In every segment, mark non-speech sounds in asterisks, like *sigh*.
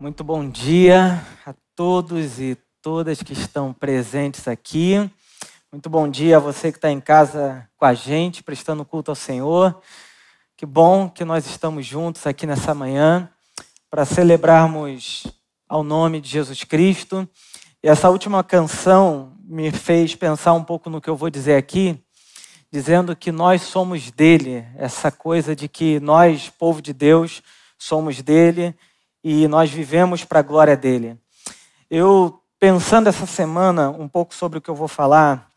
Muito bom dia a todos e todas que estão presentes aqui. Muito bom dia a você que está em casa com a gente, prestando culto ao Senhor. Que bom que nós estamos juntos aqui nessa manhã para celebrarmos ao nome de Jesus Cristo. E essa última canção me fez pensar um pouco no que eu vou dizer aqui, dizendo que nós somos dele, essa coisa de que nós, povo de Deus, somos dele e nós vivemos para a glória dele. Eu, pensando essa semana um pouco sobre o que eu vou falar,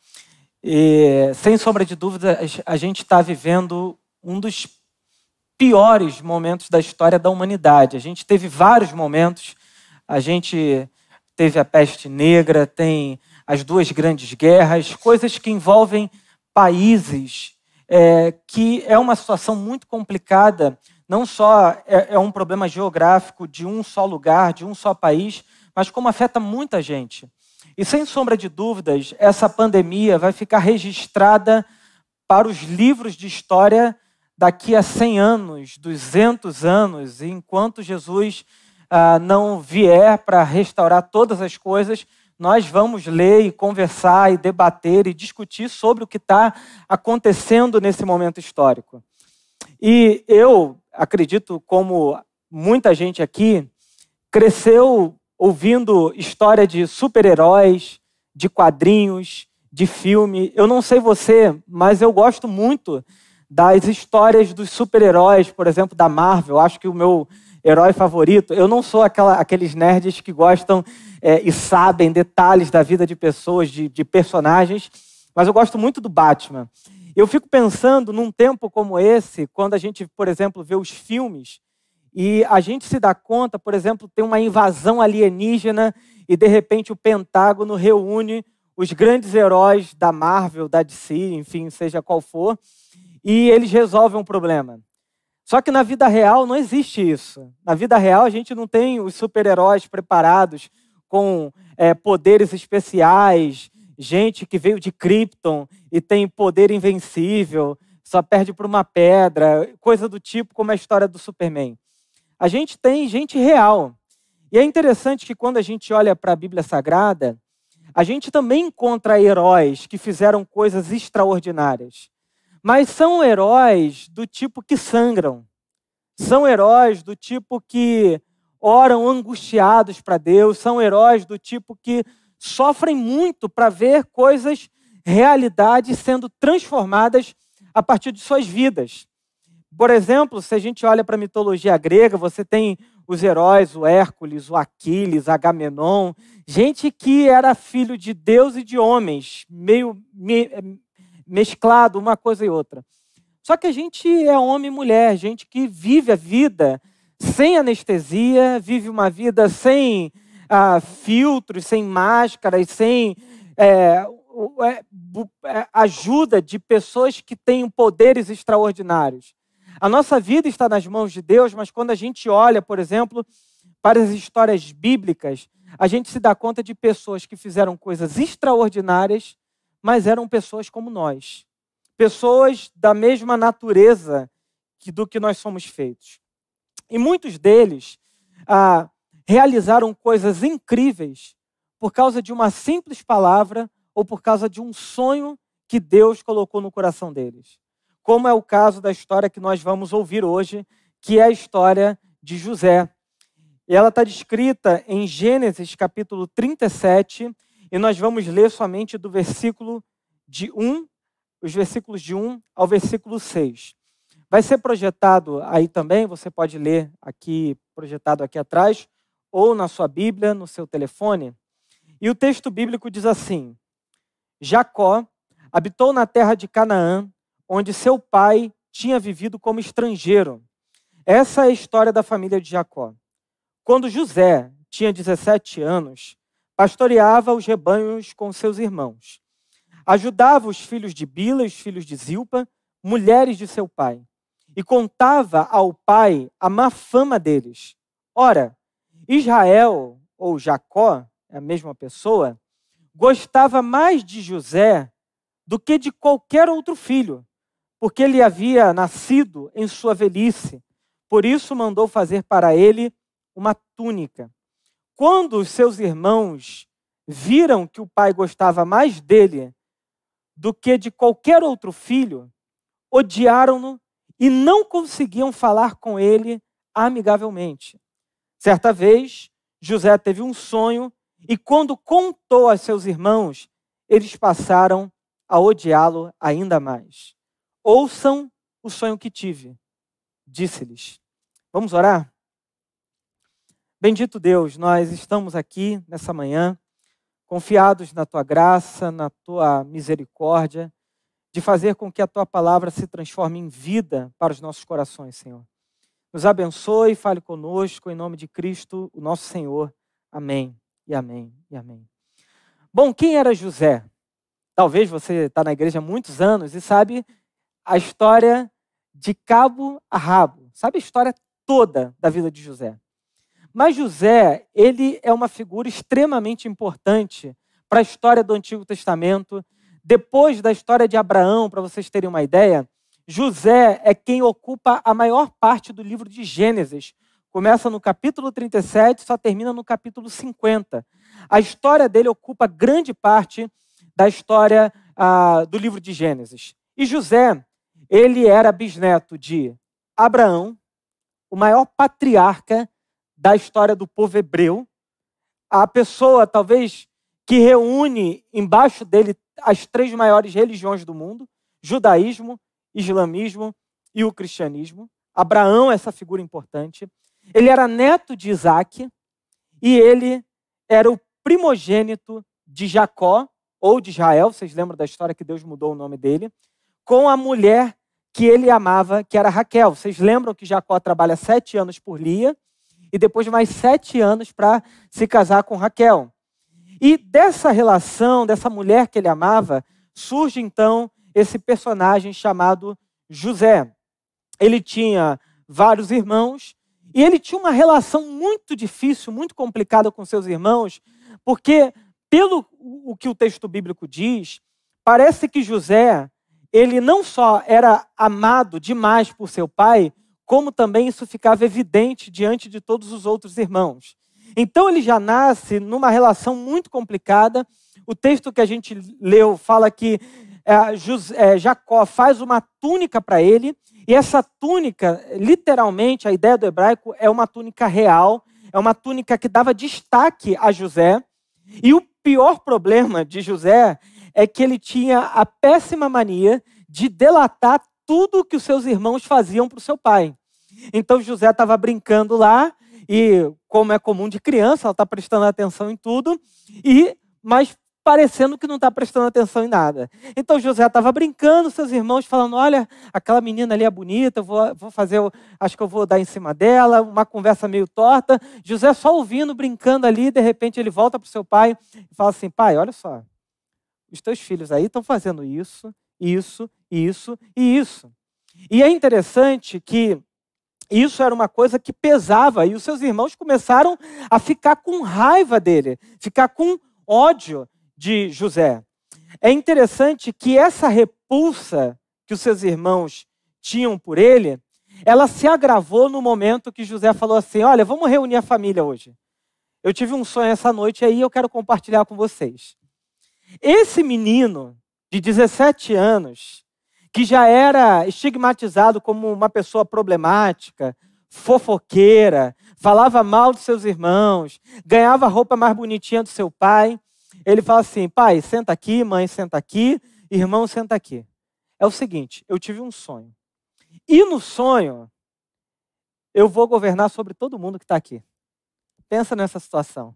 e, sem sombra de dúvida, a gente está vivendo um dos piores momentos da história da humanidade. A gente teve vários momentos, a gente teve a peste negra, tem as duas grandes guerras, coisas que envolvem países, é, que é uma situação muito complicada não só é, é um problema geográfico de um só lugar, de um só país, mas como afeta muita gente. E sem sombra de dúvidas, essa pandemia vai ficar registrada para os livros de história daqui a 100 anos, 200 anos, enquanto Jesus ah, não vier para restaurar todas as coisas, nós vamos ler e conversar e debater e discutir sobre o que está acontecendo nesse momento histórico. E eu acredito, como muita gente aqui, cresceu ouvindo história de super-heróis, de quadrinhos, de filme. Eu não sei você, mas eu gosto muito das histórias dos super-heróis, por exemplo, da Marvel. Acho que o meu herói favorito. Eu não sou aquela, aqueles nerds que gostam é, e sabem detalhes da vida de pessoas, de, de personagens, mas eu gosto muito do Batman. Eu fico pensando num tempo como esse, quando a gente, por exemplo, vê os filmes e a gente se dá conta, por exemplo, tem uma invasão alienígena e de repente o Pentágono reúne os grandes heróis da Marvel, da DC, enfim, seja qual for, e eles resolvem um problema. Só que na vida real não existe isso. Na vida real a gente não tem os super-heróis preparados com é, poderes especiais, gente que veio de Krypton e tem poder invencível, só perde por uma pedra, coisa do tipo como a história do Superman. A gente tem gente real. E é interessante que quando a gente olha para a Bíblia Sagrada, a gente também encontra heróis que fizeram coisas extraordinárias. Mas são heróis do tipo que sangram. São heróis do tipo que oram angustiados para Deus, são heróis do tipo que sofrem muito para ver coisas, realidades sendo transformadas a partir de suas vidas. Por exemplo, se a gente olha para a mitologia grega, você tem os heróis, o Hércules, o Aquiles, Agamenon, gente que era filho de Deus e de homens, meio me, mesclado uma coisa e outra. Só que a gente é homem e mulher, gente que vive a vida sem anestesia, vive uma vida sem ah, filtros, sem máscaras, sem é, é, é, ajuda de pessoas que têm poderes extraordinários. A nossa vida está nas mãos de Deus, mas quando a gente olha, por exemplo, para as histórias bíblicas, a gente se dá conta de pessoas que fizeram coisas extraordinárias, mas eram pessoas como nós. Pessoas da mesma natureza que do que nós somos feitos. E muitos deles ah, realizaram coisas incríveis por causa de uma simples palavra ou por causa de um sonho que Deus colocou no coração deles. Como é o caso da história que nós vamos ouvir hoje, que é a história de José. E ela está descrita em Gênesis capítulo 37, e nós vamos ler somente do versículo de 1, os versículos de 1 ao versículo 6. Vai ser projetado aí também, você pode ler aqui, projetado aqui atrás, ou na sua Bíblia, no seu telefone. E o texto bíblico diz assim: Jacó habitou na terra de Canaã, onde seu pai tinha vivido como estrangeiro. Essa é a história da família de Jacó. Quando José tinha 17 anos, pastoreava os rebanhos com seus irmãos. Ajudava os filhos de Bila e os filhos de Zilpa, mulheres de seu pai, e contava ao pai a má fama deles. Ora, Israel, ou Jacó, é a mesma pessoa, gostava mais de José do que de qualquer outro filho, porque ele havia nascido em sua velhice. Por isso mandou fazer para ele uma túnica. Quando os seus irmãos viram que o pai gostava mais dele do que de qualquer outro filho, odiaram-no e não conseguiam falar com ele amigavelmente. Certa vez, José teve um sonho e, quando contou a seus irmãos, eles passaram a odiá-lo ainda mais. Ouçam o sonho que tive, disse-lhes. Vamos orar? Bendito Deus, nós estamos aqui nessa manhã, confiados na tua graça, na tua misericórdia, de fazer com que a tua palavra se transforme em vida para os nossos corações, Senhor. Nos abençoe, fale conosco, em nome de Cristo, o nosso Senhor. Amém, e amém, e amém. Bom, quem era José? Talvez você está na igreja há muitos anos e sabe a história de cabo a rabo, sabe a história toda da vida de José. Mas José, ele é uma figura extremamente importante para a história do Antigo Testamento. Depois da história de Abraão, para vocês terem uma ideia, José é quem ocupa a maior parte do livro de Gênesis. Começa no capítulo 37, só termina no capítulo 50. A história dele ocupa grande parte da história ah, do livro de Gênesis. E José, ele era bisneto de Abraão, o maior patriarca da história do povo hebreu, a pessoa talvez que reúne embaixo dele as três maiores religiões do mundo: judaísmo, islamismo e o cristianismo. Abraão é essa figura importante. Ele era neto de Isaac e ele era o primogênito de Jacó, ou de Israel, vocês lembram da história que Deus mudou o nome dele, com a mulher que ele amava, que era Raquel. Vocês lembram que Jacó trabalha sete anos por Lia e depois mais sete anos para se casar com Raquel. E dessa relação, dessa mulher que ele amava, surge então esse personagem chamado José. Ele tinha vários irmãos e ele tinha uma relação muito difícil, muito complicada com seus irmãos, porque pelo o que o texto bíblico diz, parece que José, ele não só era amado demais por seu pai, como também isso ficava evidente diante de todos os outros irmãos. Então ele já nasce numa relação muito complicada. O texto que a gente leu fala que é, é, Jacó faz uma túnica para ele, e essa túnica, literalmente, a ideia do hebraico é uma túnica real, é uma túnica que dava destaque a José. E o pior problema de José é que ele tinha a péssima mania de delatar tudo que os seus irmãos faziam para o seu pai. Então José estava brincando lá e, como é comum de criança, ela está prestando atenção em tudo e mas parecendo que não está prestando atenção em nada. Então José estava brincando, seus irmãos falando: olha, aquela menina ali é bonita, eu vou, vou fazer, acho que eu vou dar em cima dela, uma conversa meio torta. José só ouvindo, brincando ali, de repente ele volta para o seu pai e fala assim: pai, olha só, os teus filhos aí estão fazendo isso, isso, isso e isso. E é interessante que isso era uma coisa que pesava e os seus irmãos começaram a ficar com raiva dele, ficar com ódio de José. É interessante que essa repulsa que os seus irmãos tinham por ele, ela se agravou no momento que José falou assim: Olha, vamos reunir a família hoje. Eu tive um sonho essa noite aí eu quero compartilhar com vocês. Esse menino de 17 anos, que já era estigmatizado como uma pessoa problemática, fofoqueira, falava mal dos seus irmãos, ganhava roupa mais bonitinha do seu pai, ele fala assim: pai, senta aqui, mãe, senta aqui, irmão, senta aqui. É o seguinte: eu tive um sonho. E no sonho, eu vou governar sobre todo mundo que está aqui. Pensa nessa situação.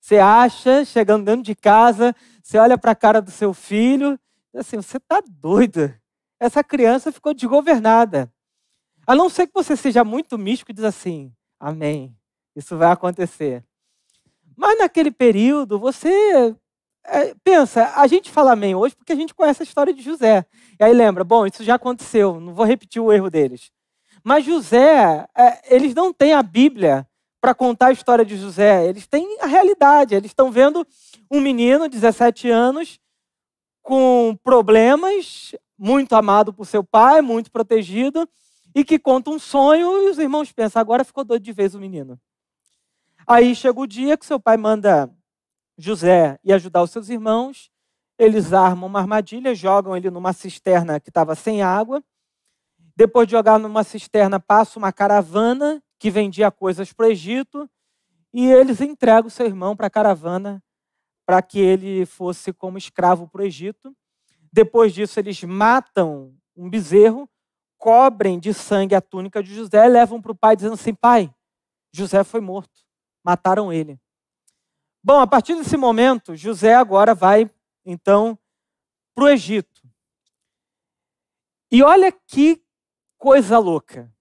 Você acha, chegando dentro de casa, você olha para a cara do seu filho, assim, você está doido. Essa criança ficou desgovernada. A não ser que você seja muito místico e diz assim, amém, isso vai acontecer. Mas naquele período, você é, pensa, a gente fala amém hoje porque a gente conhece a história de José. E aí lembra, bom, isso já aconteceu, não vou repetir o erro deles. Mas José, é, eles não têm a Bíblia para contar a história de José, eles têm a realidade. Eles estão vendo um menino, 17 anos, com problemas, muito amado por seu pai, muito protegido, e que conta um sonho, e os irmãos pensam, agora ficou doido de vez o menino. Aí chega o dia que seu pai manda José ir ajudar os seus irmãos. Eles armam uma armadilha, jogam ele numa cisterna que estava sem água. Depois de jogar numa cisterna, passa uma caravana que vendia coisas para o Egito. E eles entregam seu irmão para a caravana para que ele fosse como escravo para o Egito. Depois disso, eles matam um bezerro, cobrem de sangue a túnica de José, levam para o pai dizendo assim: Pai, José foi morto, mataram ele. Bom, a partir desse momento, José agora vai, então, para o Egito. E olha que coisa louca.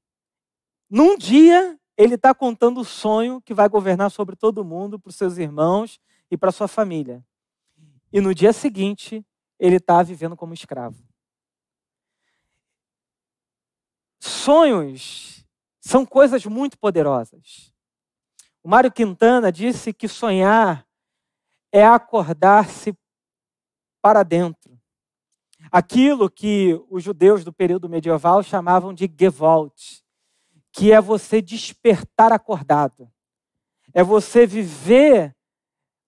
Num dia, ele está contando o sonho que vai governar sobre todo mundo, para os seus irmãos e para sua família. E no dia seguinte, ele está vivendo como escravo. Sonhos são coisas muito poderosas. O Mário Quintana disse que sonhar é acordar-se para dentro. Aquilo que os judeus do período medieval chamavam de Gewalt, que é você despertar acordado. É você viver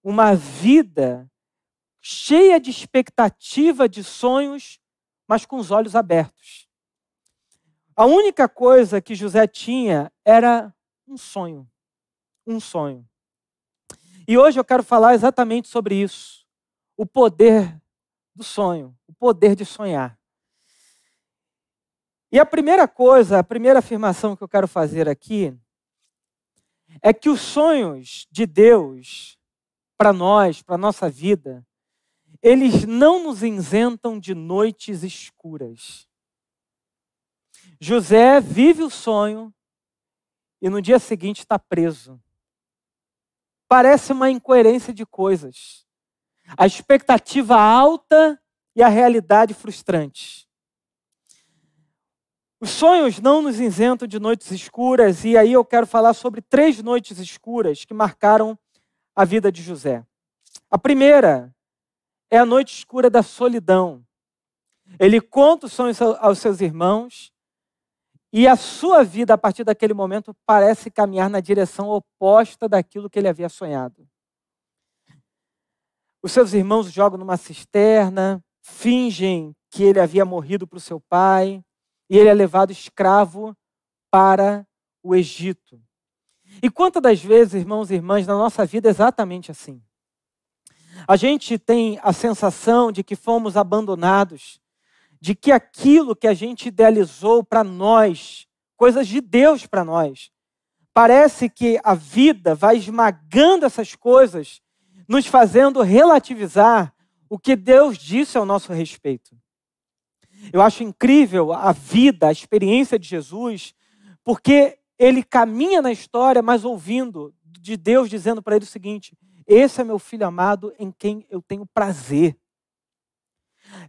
uma vida cheia de expectativa, de sonhos, mas com os olhos abertos. A única coisa que José tinha era um sonho. Um sonho. E hoje eu quero falar exatamente sobre isso. O poder do sonho, o poder de sonhar. E a primeira coisa, a primeira afirmação que eu quero fazer aqui é que os sonhos de Deus para nós, para nossa vida, eles não nos isentam de noites escuras. José vive o sonho e no dia seguinte está preso. Parece uma incoerência de coisas. A expectativa alta e a realidade frustrante. Os sonhos não nos isentam de noites escuras, e aí eu quero falar sobre três noites escuras que marcaram a vida de José. A primeira é a noite escura da solidão. Ele conta os sonhos aos seus irmãos e a sua vida, a partir daquele momento, parece caminhar na direção oposta daquilo que ele havia sonhado. Os seus irmãos jogam numa cisterna, fingem que ele havia morrido para o seu pai, e ele é levado escravo para o Egito. E quantas das vezes, irmãos e irmãs, na nossa vida é exatamente assim? A gente tem a sensação de que fomos abandonados, de que aquilo que a gente idealizou para nós, coisas de Deus para nós, parece que a vida vai esmagando essas coisas, nos fazendo relativizar o que Deus disse ao nosso respeito. Eu acho incrível a vida, a experiência de Jesus, porque ele caminha na história, mas ouvindo de Deus dizendo para ele o seguinte: Esse é meu filho amado em quem eu tenho prazer.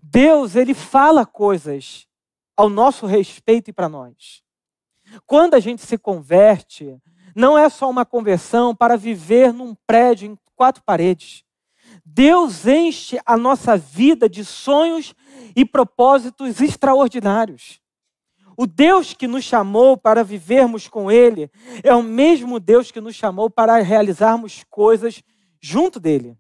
Deus, ele fala coisas ao nosso respeito e para nós. Quando a gente se converte, não é só uma conversão para viver num prédio em quatro paredes. Deus enche a nossa vida de sonhos e propósitos extraordinários. O Deus que nos chamou para vivermos com Ele é o mesmo Deus que nos chamou para realizarmos coisas junto dele.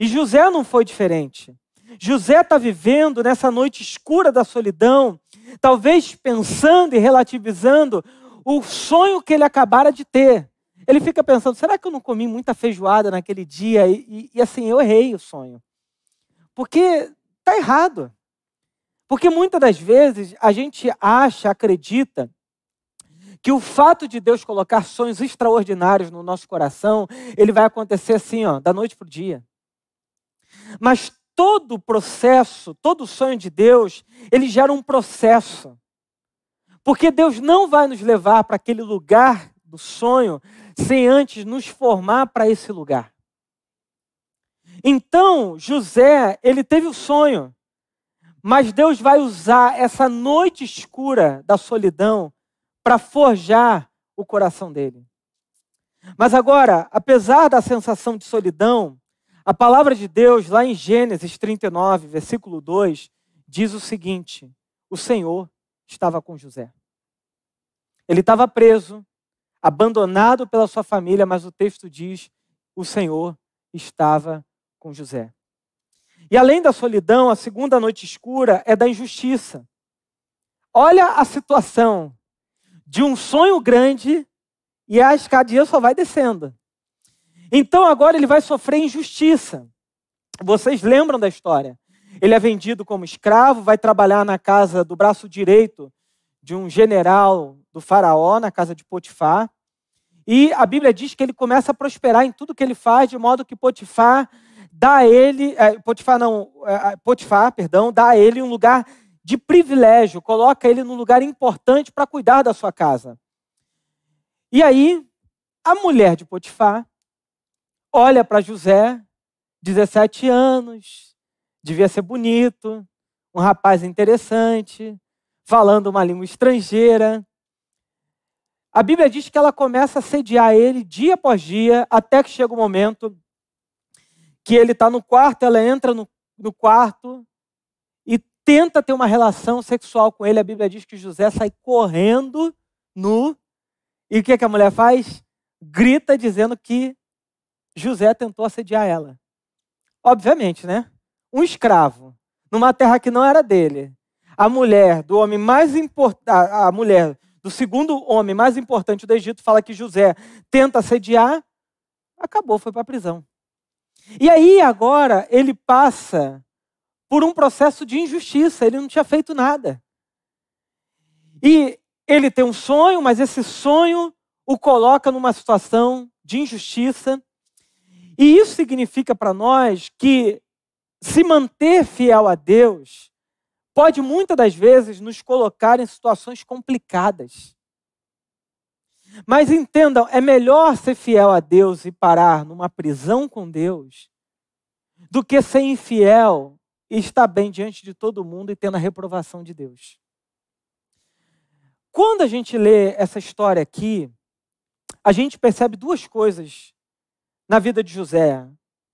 E José não foi diferente. José está vivendo nessa noite escura da solidão, talvez pensando e relativizando o sonho que ele acabara de ter. Ele fica pensando: será que eu não comi muita feijoada naquele dia? E, e, e assim, eu errei o sonho. Porque está errado. Porque muitas das vezes a gente acha, acredita, que o fato de Deus colocar sonhos extraordinários no nosso coração, ele vai acontecer assim, ó, da noite para o dia. Mas todo processo, todo sonho de Deus, ele gera um processo. Porque Deus não vai nos levar para aquele lugar do sonho sem antes nos formar para esse lugar. Então, José, ele teve o sonho, mas Deus vai usar essa noite escura da solidão para forjar o coração dele. Mas agora, apesar da sensação de solidão, a palavra de Deus, lá em Gênesis 39, versículo 2, diz o seguinte: O Senhor estava com José. Ele estava preso, abandonado pela sua família, mas o texto diz: o Senhor estava com José. E além da solidão, a segunda noite escura é da injustiça. Olha a situação de um sonho grande e a escadinha só vai descendo. Então agora ele vai sofrer injustiça. Vocês lembram da história? Ele é vendido como escravo, vai trabalhar na casa do braço direito de um general do faraó, na casa de Potifar. E a Bíblia diz que ele começa a prosperar em tudo que ele faz, de modo que Potifar dá a ele, é, Potifar não, é, Potifar, perdão, dá a ele um lugar de privilégio, coloca ele num lugar importante para cuidar da sua casa. E aí, a mulher de Potifar olha para José, 17 anos, devia ser bonito, um rapaz interessante, falando uma língua estrangeira. A Bíblia diz que ela começa a sediar ele dia após dia, até que chega o momento que ele está no quarto, ela entra no, no quarto e tenta ter uma relação sexual com ele. A Bíblia diz que José sai correndo nu. E o que, que a mulher faz? Grita dizendo que José tentou assediar ela. Obviamente, né? Um escravo, numa terra que não era dele. A mulher do homem mais importante, a mulher do segundo homem mais importante do Egito, fala que José tenta assediar, acabou, foi para a prisão. E aí agora ele passa por um processo de injustiça, ele não tinha feito nada. E ele tem um sonho, mas esse sonho o coloca numa situação de injustiça. Significa para nós que se manter fiel a Deus pode muitas das vezes nos colocar em situações complicadas. Mas entendam, é melhor ser fiel a Deus e parar numa prisão com Deus do que ser infiel e estar bem diante de todo mundo e tendo a reprovação de Deus. Quando a gente lê essa história aqui, a gente percebe duas coisas na vida de José: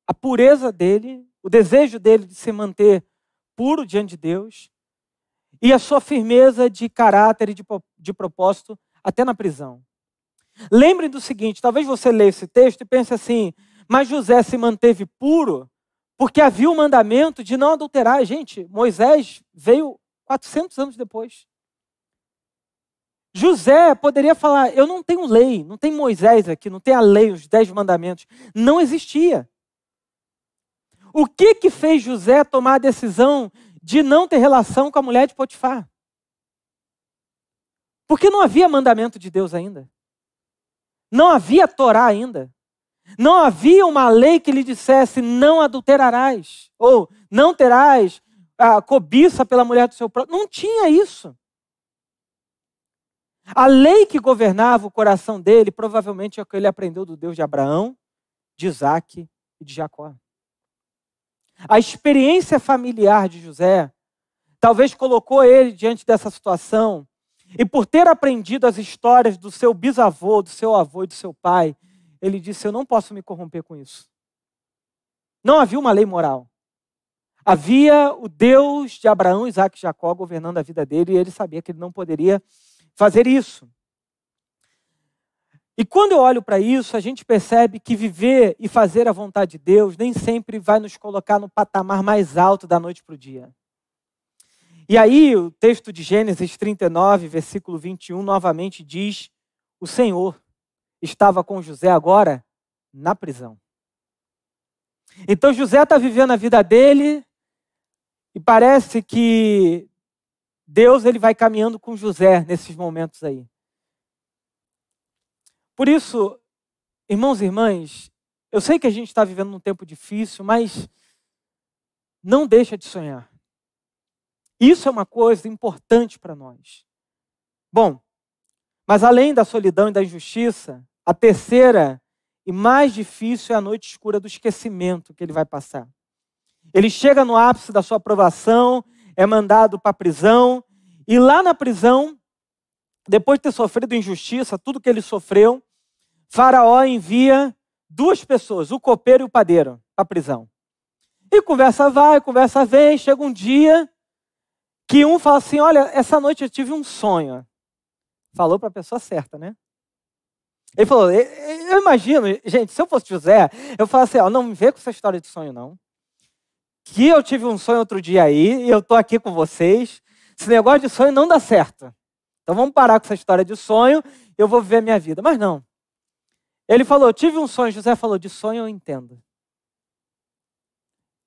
a pureza dele, o desejo dele de se manter puro diante de Deus e a sua firmeza de caráter e de, de propósito até na prisão. Lembrem do seguinte: talvez você leia esse texto e pense assim, mas José se manteve puro porque havia o mandamento de não adulterar. Gente, Moisés veio 400 anos depois. José poderia falar: Eu não tenho lei, não tem Moisés aqui, não tem a lei, os dez mandamentos. Não existia. O que que fez José tomar a decisão de não ter relação com a mulher de Potifar? Porque não havia mandamento de Deus ainda. Não havia Torá ainda. Não havia uma lei que lhe dissesse não adulterarás. Ou não terás a cobiça pela mulher do seu próprio. Não tinha isso. A lei que governava o coração dele provavelmente é o que ele aprendeu do Deus de Abraão, de Isaac e de Jacó. A experiência familiar de José talvez colocou ele diante dessa situação. E por ter aprendido as histórias do seu bisavô, do seu avô e do seu pai, ele disse: Eu não posso me corromper com isso. Não havia uma lei moral. Havia o Deus de Abraão, Isaac e Jacó governando a vida dele e ele sabia que ele não poderia fazer isso. E quando eu olho para isso, a gente percebe que viver e fazer a vontade de Deus nem sempre vai nos colocar no patamar mais alto da noite para o dia. E aí, o texto de Gênesis 39, versículo 21, novamente diz: O Senhor estava com José agora na prisão. Então, José está vivendo a vida dele e parece que Deus ele vai caminhando com José nesses momentos aí. Por isso, irmãos e irmãs, eu sei que a gente está vivendo um tempo difícil, mas não deixa de sonhar. Isso é uma coisa importante para nós. Bom, mas além da solidão e da injustiça, a terceira e mais difícil é a noite escura do esquecimento que ele vai passar. Ele chega no ápice da sua aprovação, é mandado para a prisão, e lá na prisão, depois de ter sofrido injustiça, tudo que ele sofreu, Faraó envia duas pessoas, o copeiro e o padeiro, para a prisão. E conversa vai, conversa vem, chega um dia que um fala assim: Olha, essa noite eu tive um sonho. Falou para a pessoa certa, né? Ele falou, eu imagino, gente, se eu fosse José, eu falasse assim, ó, não me vê com essa história de sonho, não. Que eu tive um sonho outro dia aí, e eu tô aqui com vocês. Esse negócio de sonho não dá certo. Então vamos parar com essa história de sonho, eu vou viver a minha vida. Mas não. Ele falou, tive um sonho, José falou, de sonho eu entendo.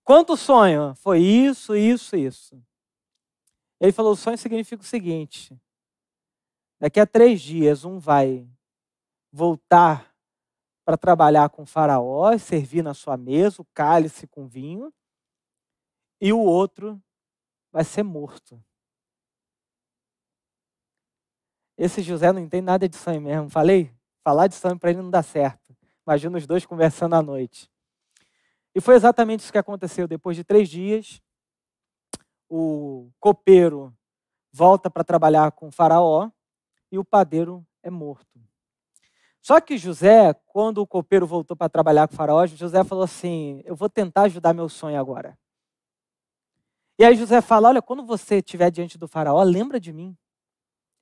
Quanto sonho? Foi isso, isso, isso. Ele falou, o sonho significa o seguinte, daqui a três dias um vai voltar para trabalhar com o faraó, servir na sua mesa o cálice com vinho, e o outro vai ser morto. Esse José não entende nada de sonho mesmo. Falei? Falar de sonho para ele não dá certo. Imagina os dois conversando à noite. E foi exatamente isso que aconteceu. Depois de três dias, o copeiro volta para trabalhar com o faraó e o padeiro é morto. Só que José, quando o copeiro voltou para trabalhar com o faraó, José falou assim: Eu vou tentar ajudar meu sonho agora. E aí José fala: Olha, quando você estiver diante do faraó, lembra de mim.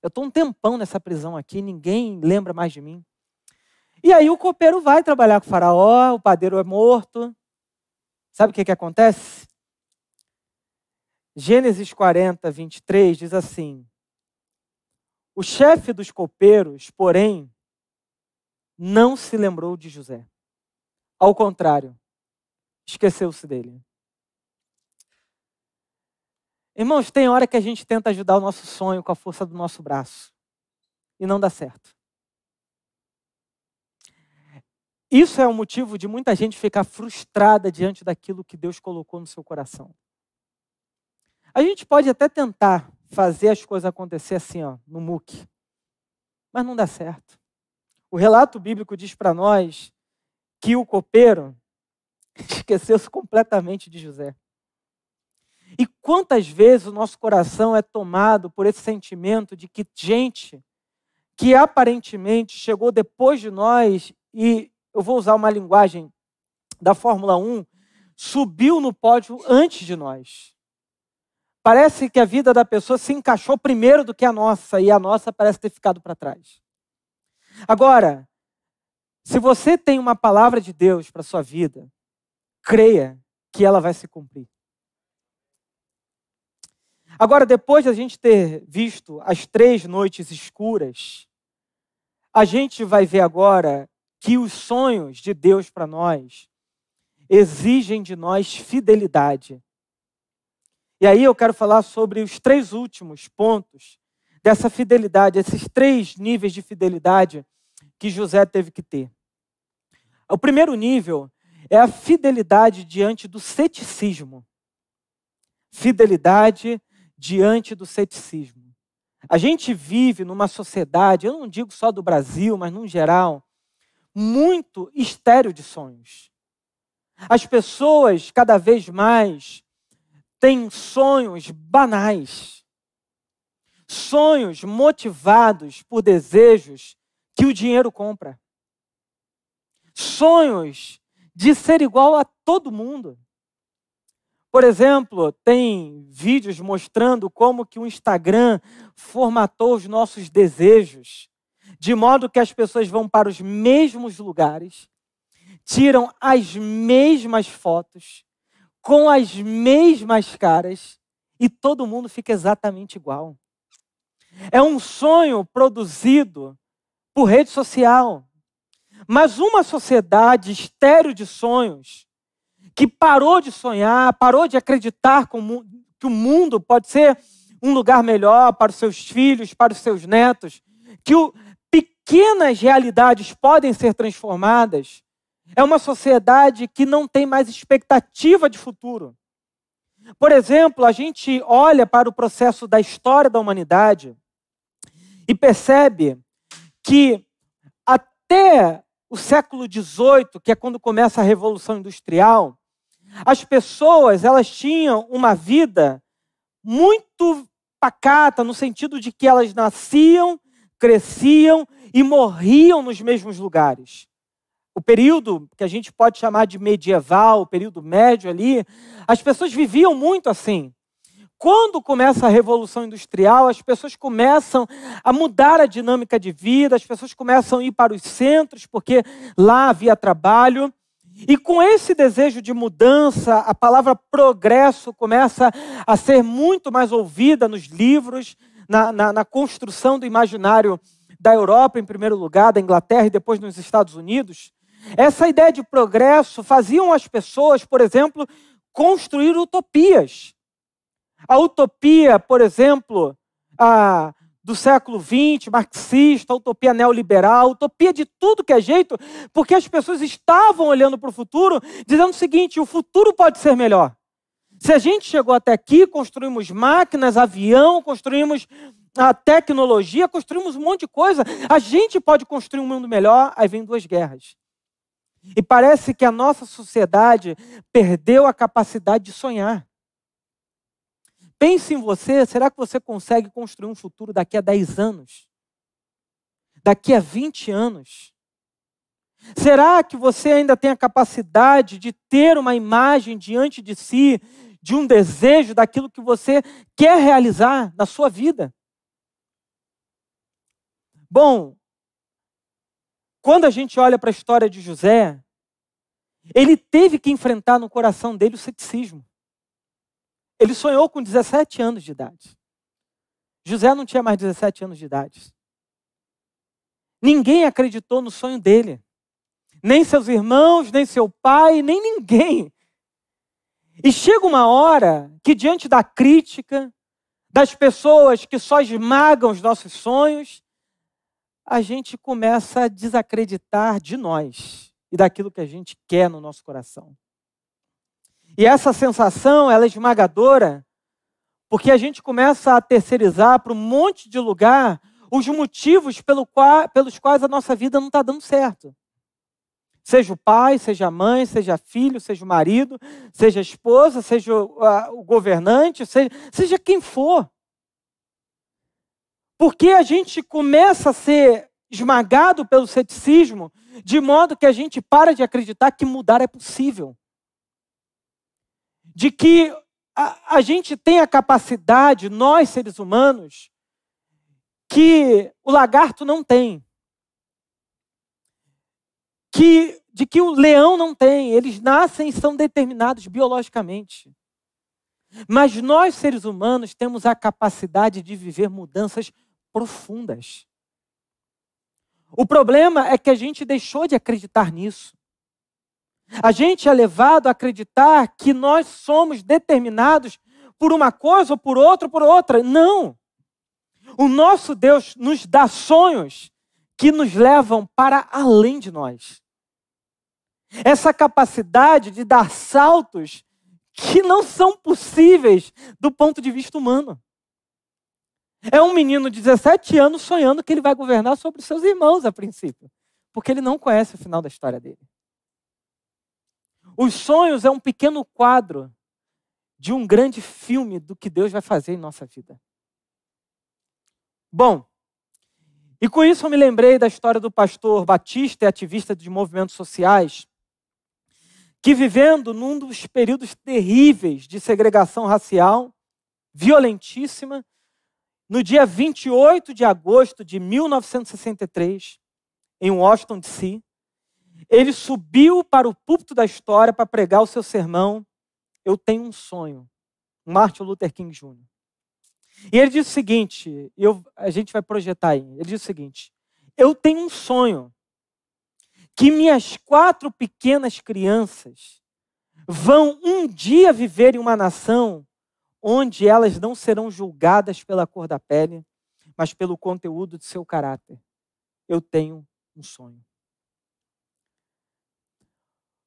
Eu estou um tempão nessa prisão aqui, ninguém lembra mais de mim. E aí o copeiro vai trabalhar com o faraó, o padeiro é morto. Sabe o que, que acontece? Gênesis 40, 23 diz assim: O chefe dos copeiros, porém, não se lembrou de José. Ao contrário, esqueceu-se dele. Irmãos, tem hora que a gente tenta ajudar o nosso sonho com a força do nosso braço e não dá certo. Isso é o motivo de muita gente ficar frustrada diante daquilo que Deus colocou no seu coração. A gente pode até tentar fazer as coisas acontecer assim, ó, no muque, mas não dá certo. O relato bíblico diz para nós que o copeiro *laughs* esqueceu-se completamente de José. Quantas vezes o nosso coração é tomado por esse sentimento de que gente que aparentemente chegou depois de nós, e eu vou usar uma linguagem da Fórmula 1, subiu no pódio antes de nós. Parece que a vida da pessoa se encaixou primeiro do que a nossa, e a nossa parece ter ficado para trás. Agora, se você tem uma palavra de Deus para sua vida, creia que ela vai se cumprir. Agora, depois de a gente ter visto as três noites escuras, a gente vai ver agora que os sonhos de Deus para nós exigem de nós fidelidade. E aí eu quero falar sobre os três últimos pontos dessa fidelidade, esses três níveis de fidelidade que José teve que ter. O primeiro nível é a fidelidade diante do ceticismo. Fidelidade diante do ceticismo. A gente vive numa sociedade, eu não digo só do Brasil, mas num geral, muito estéreo de sonhos. As pessoas cada vez mais têm sonhos banais. Sonhos motivados por desejos que o dinheiro compra. Sonhos de ser igual a todo mundo. Por exemplo, tem vídeos mostrando como que o Instagram formatou os nossos desejos, de modo que as pessoas vão para os mesmos lugares, tiram as mesmas fotos, com as mesmas caras, e todo mundo fica exatamente igual. É um sonho produzido por rede social. Mas uma sociedade estéreo de sonhos, que parou de sonhar, parou de acreditar que o mundo pode ser um lugar melhor para os seus filhos, para os seus netos, que o, pequenas realidades podem ser transformadas, é uma sociedade que não tem mais expectativa de futuro. Por exemplo, a gente olha para o processo da história da humanidade e percebe que até o século XVIII, que é quando começa a Revolução Industrial, as pessoas elas tinham uma vida muito pacata, no sentido de que elas nasciam, cresciam e morriam nos mesmos lugares. O período que a gente pode chamar de medieval, o período médio ali, as pessoas viviam muito assim. quando começa a revolução industrial, as pessoas começam a mudar a dinâmica de vida, as pessoas começam a ir para os centros, porque lá havia trabalho. E com esse desejo de mudança, a palavra progresso começa a ser muito mais ouvida nos livros, na, na, na construção do imaginário da Europa, em primeiro lugar, da Inglaterra e depois nos Estados Unidos. Essa ideia de progresso faziam as pessoas, por exemplo, construir utopias. A utopia, por exemplo, a, do século XX, marxista, utopia neoliberal, utopia de tudo que é jeito, porque as pessoas estavam olhando para o futuro, dizendo o seguinte: o futuro pode ser melhor. Se a gente chegou até aqui, construímos máquinas, avião, construímos a tecnologia, construímos um monte de coisa, a gente pode construir um mundo melhor, aí vem duas guerras. E parece que a nossa sociedade perdeu a capacidade de sonhar. Pense em você, será que você consegue construir um futuro daqui a 10 anos? Daqui a 20 anos? Será que você ainda tem a capacidade de ter uma imagem diante de si, de um desejo daquilo que você quer realizar na sua vida? Bom, quando a gente olha para a história de José, ele teve que enfrentar no coração dele o ceticismo. Ele sonhou com 17 anos de idade. José não tinha mais 17 anos de idade. Ninguém acreditou no sonho dele. Nem seus irmãos, nem seu pai, nem ninguém. E chega uma hora que, diante da crítica, das pessoas que só esmagam os nossos sonhos, a gente começa a desacreditar de nós e daquilo que a gente quer no nosso coração. E essa sensação, ela é esmagadora, porque a gente começa a terceirizar para um monte de lugar os motivos pelo qual, pelos quais a nossa vida não está dando certo. Seja o pai, seja a mãe, seja filho, seja o marido, seja a esposa, seja o, governante, seja, seja quem for. Porque a gente começa a ser esmagado pelo ceticismo, de modo que a gente para de acreditar que mudar é possível. De que a, a gente tem a capacidade, nós seres humanos, que o lagarto não tem. Que, de que o leão não tem. Eles nascem e são determinados biologicamente. Mas nós, seres humanos, temos a capacidade de viver mudanças profundas. O problema é que a gente deixou de acreditar nisso. A gente é levado a acreditar que nós somos determinados por uma coisa ou por outra ou por outra. Não. O nosso Deus nos dá sonhos que nos levam para além de nós. Essa capacidade de dar saltos que não são possíveis do ponto de vista humano. É um menino de 17 anos sonhando que ele vai governar sobre seus irmãos a princípio, porque ele não conhece o final da história dele. Os sonhos é um pequeno quadro de um grande filme do que Deus vai fazer em nossa vida. Bom, e com isso eu me lembrei da história do pastor batista ativista de movimentos sociais, que vivendo num dos períodos terríveis de segregação racial, violentíssima, no dia 28 de agosto de 1963, em Washington, D.C., ele subiu para o púlpito da história para pregar o seu sermão Eu Tenho um Sonho, Martin Luther King Jr. E ele disse o seguinte, eu, a gente vai projetar aí, ele disse o seguinte, eu tenho um sonho, que minhas quatro pequenas crianças vão um dia viver em uma nação onde elas não serão julgadas pela cor da pele, mas pelo conteúdo de seu caráter. Eu tenho um sonho.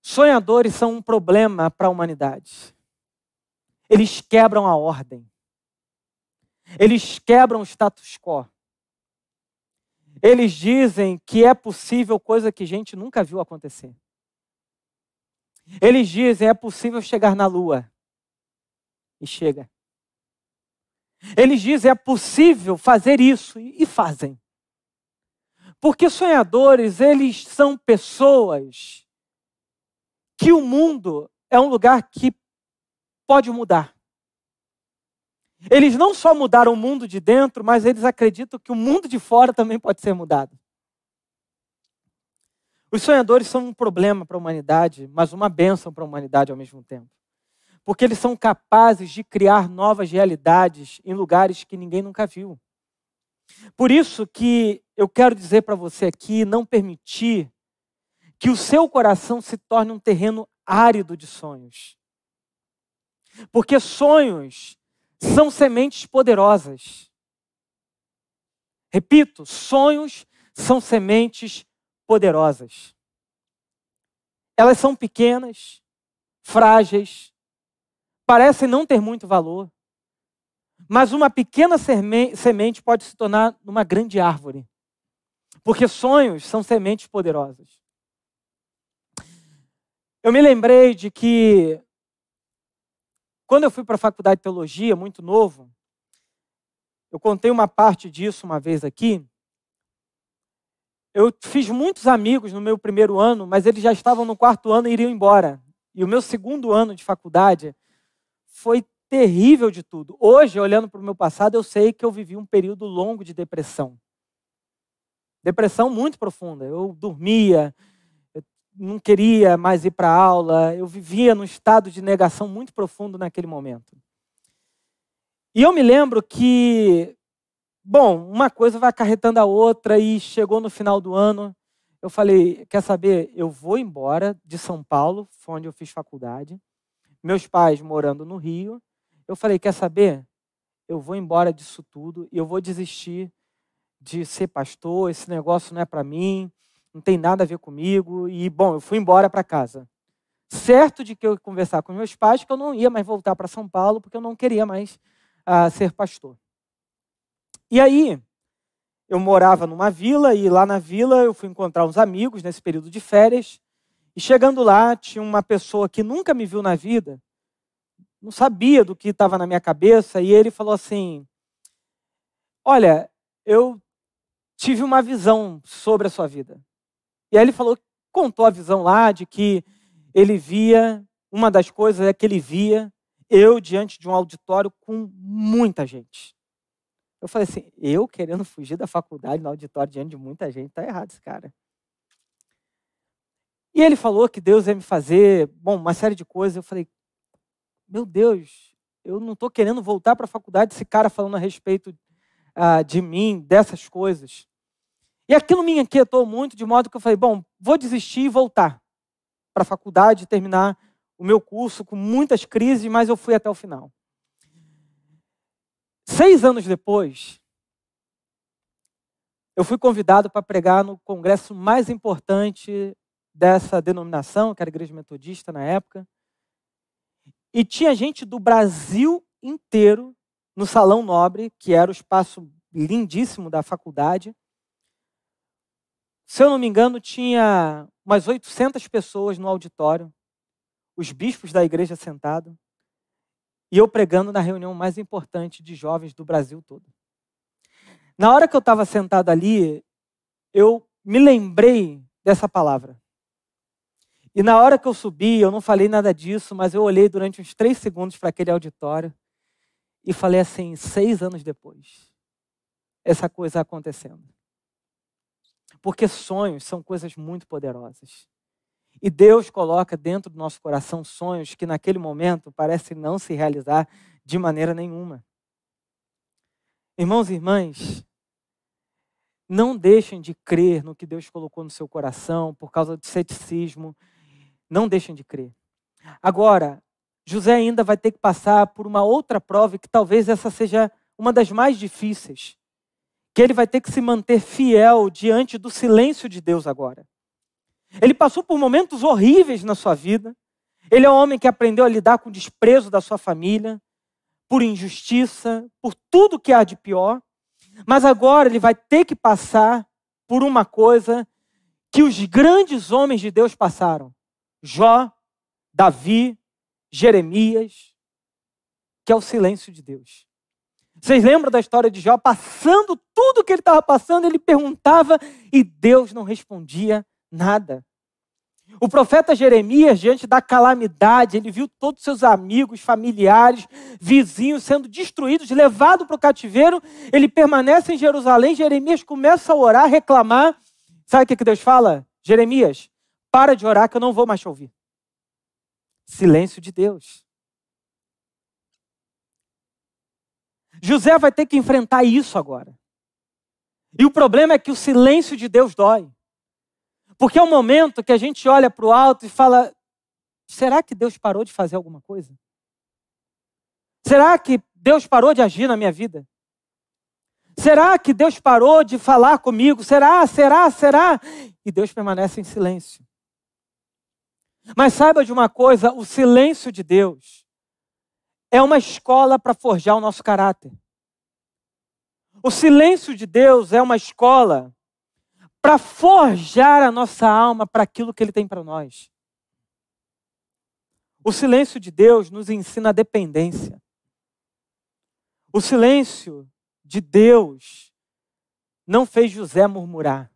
Sonhadores são um problema para a humanidade. Eles quebram a ordem. Eles quebram o status quo. Eles dizem que é possível coisa que gente nunca viu acontecer. Eles dizem é possível chegar na lua e chega. Eles dizem é possível fazer isso e fazem. Porque sonhadores, eles são pessoas que o mundo é um lugar que pode mudar. Eles não só mudaram o mundo de dentro, mas eles acreditam que o mundo de fora também pode ser mudado. Os sonhadores são um problema para a humanidade, mas uma bênção para a humanidade ao mesmo tempo. Porque eles são capazes de criar novas realidades em lugares que ninguém nunca viu. Por isso que eu quero dizer para você aqui, não permitir que o seu coração se torne um terreno árido de sonhos. Porque sonhos são sementes poderosas. Repito, sonhos são sementes poderosas. Elas são pequenas, frágeis, parecem não ter muito valor, mas uma pequena semente pode se tornar uma grande árvore. Porque sonhos são sementes poderosas. Eu me lembrei de que quando eu fui para a faculdade de teologia, muito novo, eu contei uma parte disso uma vez aqui. Eu fiz muitos amigos no meu primeiro ano, mas eles já estavam no quarto ano e iriam embora. E o meu segundo ano de faculdade foi terrível de tudo. Hoje, olhando para o meu passado, eu sei que eu vivi um período longo de depressão. Depressão muito profunda. Eu dormia, não queria mais ir para aula, eu vivia num estado de negação muito profundo naquele momento. E eu me lembro que Bom, uma coisa vai acarretando a outra e chegou no final do ano. Eu falei: quer saber? Eu vou embora de São Paulo, foi onde eu fiz faculdade. Meus pais morando no Rio. Eu falei: quer saber? Eu vou embora disso tudo e eu vou desistir de ser pastor. Esse negócio não é para mim, não tem nada a ver comigo. E, bom, eu fui embora para casa. Certo de que eu ia conversar com meus pais que eu não ia mais voltar para São Paulo porque eu não queria mais uh, ser pastor. E aí, eu morava numa vila e lá na vila eu fui encontrar uns amigos nesse período de férias. E chegando lá, tinha uma pessoa que nunca me viu na vida, não sabia do que estava na minha cabeça, e ele falou assim: Olha, eu tive uma visão sobre a sua vida. E aí ele falou, contou a visão lá de que ele via, uma das coisas é que ele via eu diante de um auditório com muita gente. Eu falei assim, eu querendo fugir da faculdade no auditório diante de muita gente, tá errado esse cara. E ele falou que Deus ia me fazer, bom, uma série de coisas. Eu falei, meu Deus, eu não estou querendo voltar para a faculdade, esse cara falando a respeito uh, de mim, dessas coisas. E aquilo me inquietou muito, de modo que eu falei, bom, vou desistir e voltar para a faculdade, terminar o meu curso com muitas crises, mas eu fui até o final. Seis anos depois, eu fui convidado para pregar no congresso mais importante dessa denominação, que era a Igreja Metodista na época. E tinha gente do Brasil inteiro no Salão Nobre, que era o espaço lindíssimo da faculdade. Se eu não me engano, tinha umas 800 pessoas no auditório, os bispos da igreja sentados. E eu pregando na reunião mais importante de jovens do Brasil todo. Na hora que eu estava sentado ali, eu me lembrei dessa palavra. E na hora que eu subi, eu não falei nada disso, mas eu olhei durante uns três segundos para aquele auditório e falei assim: seis anos depois, essa coisa acontecendo. Porque sonhos são coisas muito poderosas. E Deus coloca dentro do nosso coração sonhos que naquele momento parecem não se realizar de maneira nenhuma. Irmãos e irmãs, não deixem de crer no que Deus colocou no seu coração por causa do ceticismo. Não deixem de crer. Agora, José ainda vai ter que passar por uma outra prova, que talvez essa seja uma das mais difíceis. Que ele vai ter que se manter fiel diante do silêncio de Deus agora. Ele passou por momentos horríveis na sua vida. Ele é um homem que aprendeu a lidar com o desprezo da sua família, por injustiça, por tudo que há de pior. Mas agora ele vai ter que passar por uma coisa que os grandes homens de Deus passaram: Jó, Davi, Jeremias, que é o silêncio de Deus. Vocês lembram da história de Jó? Passando tudo que ele estava passando, ele perguntava e Deus não respondia nada. O profeta Jeremias, diante da calamidade, ele viu todos seus amigos, familiares, vizinhos sendo destruídos, levados para o cativeiro. Ele permanece em Jerusalém. Jeremias começa a orar, reclamar. Sabe o que Deus fala? Jeremias, para de orar que eu não vou mais te ouvir. Silêncio de Deus. José vai ter que enfrentar isso agora. E o problema é que o silêncio de Deus dói. Porque é um momento que a gente olha para o alto e fala: será que Deus parou de fazer alguma coisa? Será que Deus parou de agir na minha vida? Será que Deus parou de falar comigo? Será, será, será? E Deus permanece em silêncio. Mas saiba de uma coisa: o silêncio de Deus é uma escola para forjar o nosso caráter. O silêncio de Deus é uma escola para forjar a nossa alma para aquilo que Ele tem para nós. O silêncio de Deus nos ensina a dependência. O silêncio de Deus não fez José murmurar.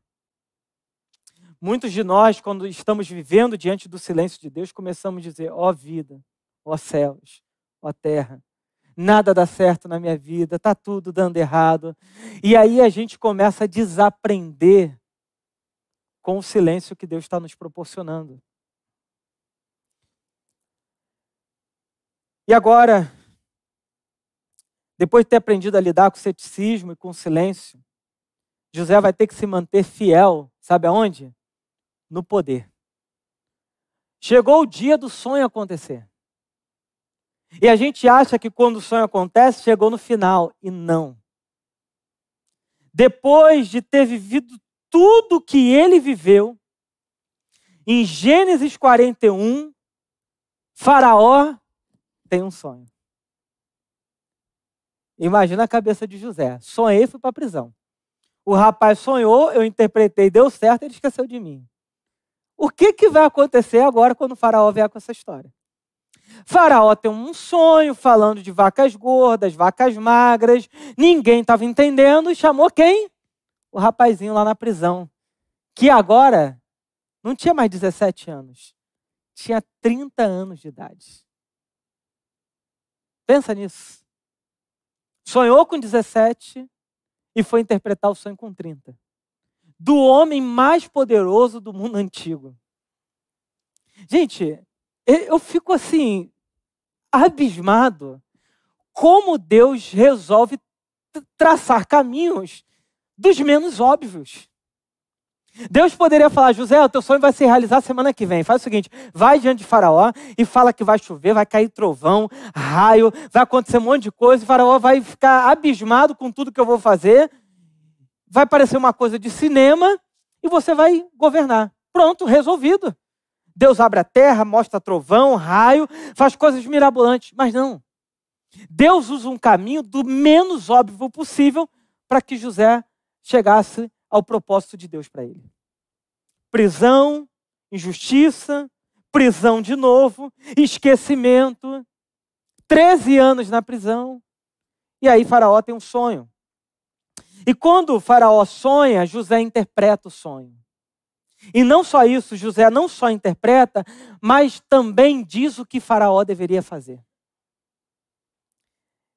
Muitos de nós, quando estamos vivendo diante do silêncio de Deus, começamos a dizer: ó oh vida, ó oh céus, ó terra, nada dá certo na minha vida, está tudo dando errado. E aí a gente começa a desaprender com o silêncio que Deus está nos proporcionando. E agora, depois de ter aprendido a lidar com o ceticismo e com o silêncio, José vai ter que se manter fiel, sabe aonde? No poder. Chegou o dia do sonho acontecer. E a gente acha que quando o sonho acontece, chegou no final. E não. Depois de ter vivido tudo que ele viveu, em Gênesis 41, Faraó tem um sonho. Imagina a cabeça de José. Sonhei e fui para a prisão. O rapaz sonhou, eu interpretei, deu certo, ele esqueceu de mim. O que, que vai acontecer agora quando o faraó vier com essa história? Faraó tem um sonho falando de vacas gordas, vacas magras, ninguém estava entendendo e chamou quem? o rapazinho lá na prisão, que agora não tinha mais 17 anos, tinha 30 anos de idade. Pensa nisso. Sonhou com 17 e foi interpretar o sonho com 30. Do homem mais poderoso do mundo antigo. Gente, eu fico assim, abismado como Deus resolve traçar caminhos dos menos óbvios. Deus poderia falar, José, o teu sonho vai se realizar semana que vem. Faz o seguinte: vai diante de Faraó e fala que vai chover, vai cair trovão, raio, vai acontecer um monte de coisa, e Faraó vai ficar abismado com tudo que eu vou fazer. Vai parecer uma coisa de cinema e você vai governar. Pronto, resolvido. Deus abre a terra, mostra trovão, raio, faz coisas mirabolantes. Mas não. Deus usa um caminho do menos óbvio possível para que José chegasse ao propósito de Deus para ele. Prisão, injustiça, prisão de novo, esquecimento, 13 anos na prisão. E aí Faraó tem um sonho. E quando o Faraó sonha, José interpreta o sonho. E não só isso, José não só interpreta, mas também diz o que Faraó deveria fazer.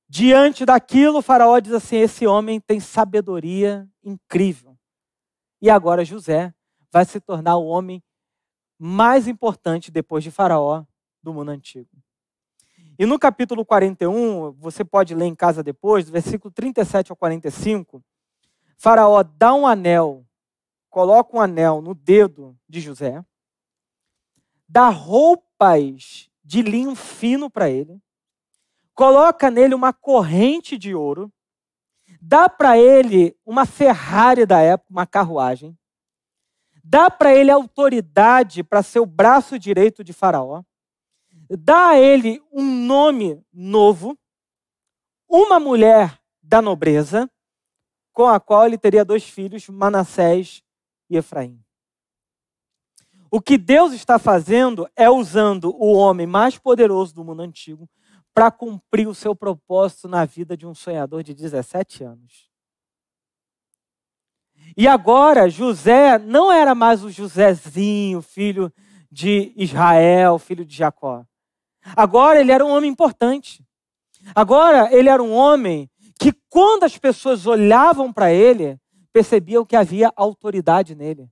Diante daquilo, Faraó diz assim: esse homem tem sabedoria incrível. E agora José vai se tornar o homem mais importante depois de Faraó do mundo antigo. E no capítulo 41, você pode ler em casa depois, do versículo 37 ao 45, Faraó dá um anel, coloca um anel no dedo de José, dá roupas de linho fino para ele, coloca nele uma corrente de ouro, dá para ele uma Ferrari da época, uma carruagem, dá para ele autoridade para ser o braço direito de Faraó, dá a ele um nome novo, uma mulher da nobreza, com a qual ele teria dois filhos, Manassés e Efraim. O que Deus está fazendo é usando o homem mais poderoso do mundo antigo para cumprir o seu propósito na vida de um sonhador de 17 anos. E agora, José não era mais o Josézinho, filho de Israel, filho de Jacó. Agora ele era um homem importante. Agora ele era um homem que, quando as pessoas olhavam para ele, percebiam que havia autoridade nele.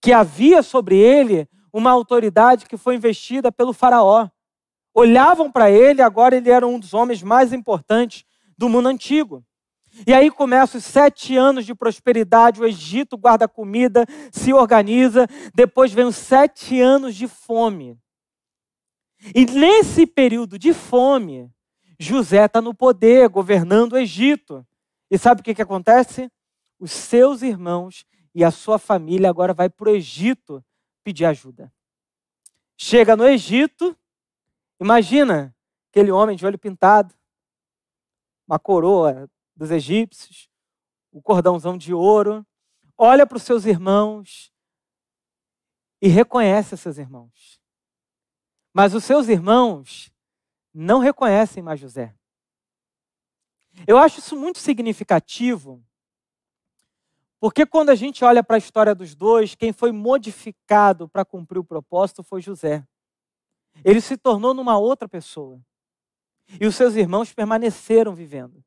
Que havia sobre ele uma autoridade que foi investida pelo Faraó. Olhavam para ele, agora ele era um dos homens mais importantes do mundo antigo. E aí começam os sete anos de prosperidade, o Egito guarda comida, se organiza, depois vem os sete anos de fome. E nesse período de fome, José está no poder, governando o Egito. E sabe o que, que acontece? Os seus irmãos e a sua família agora vai para o Egito pedir ajuda. Chega no Egito, imagina aquele homem de olho pintado, uma coroa dos egípcios, o cordãozão de ouro, olha para os seus irmãos e reconhece seus irmãos. Mas os seus irmãos não reconhecem mais José. Eu acho isso muito significativo, porque quando a gente olha para a história dos dois, quem foi modificado para cumprir o propósito foi José. Ele se tornou numa outra pessoa. E os seus irmãos permaneceram vivendo.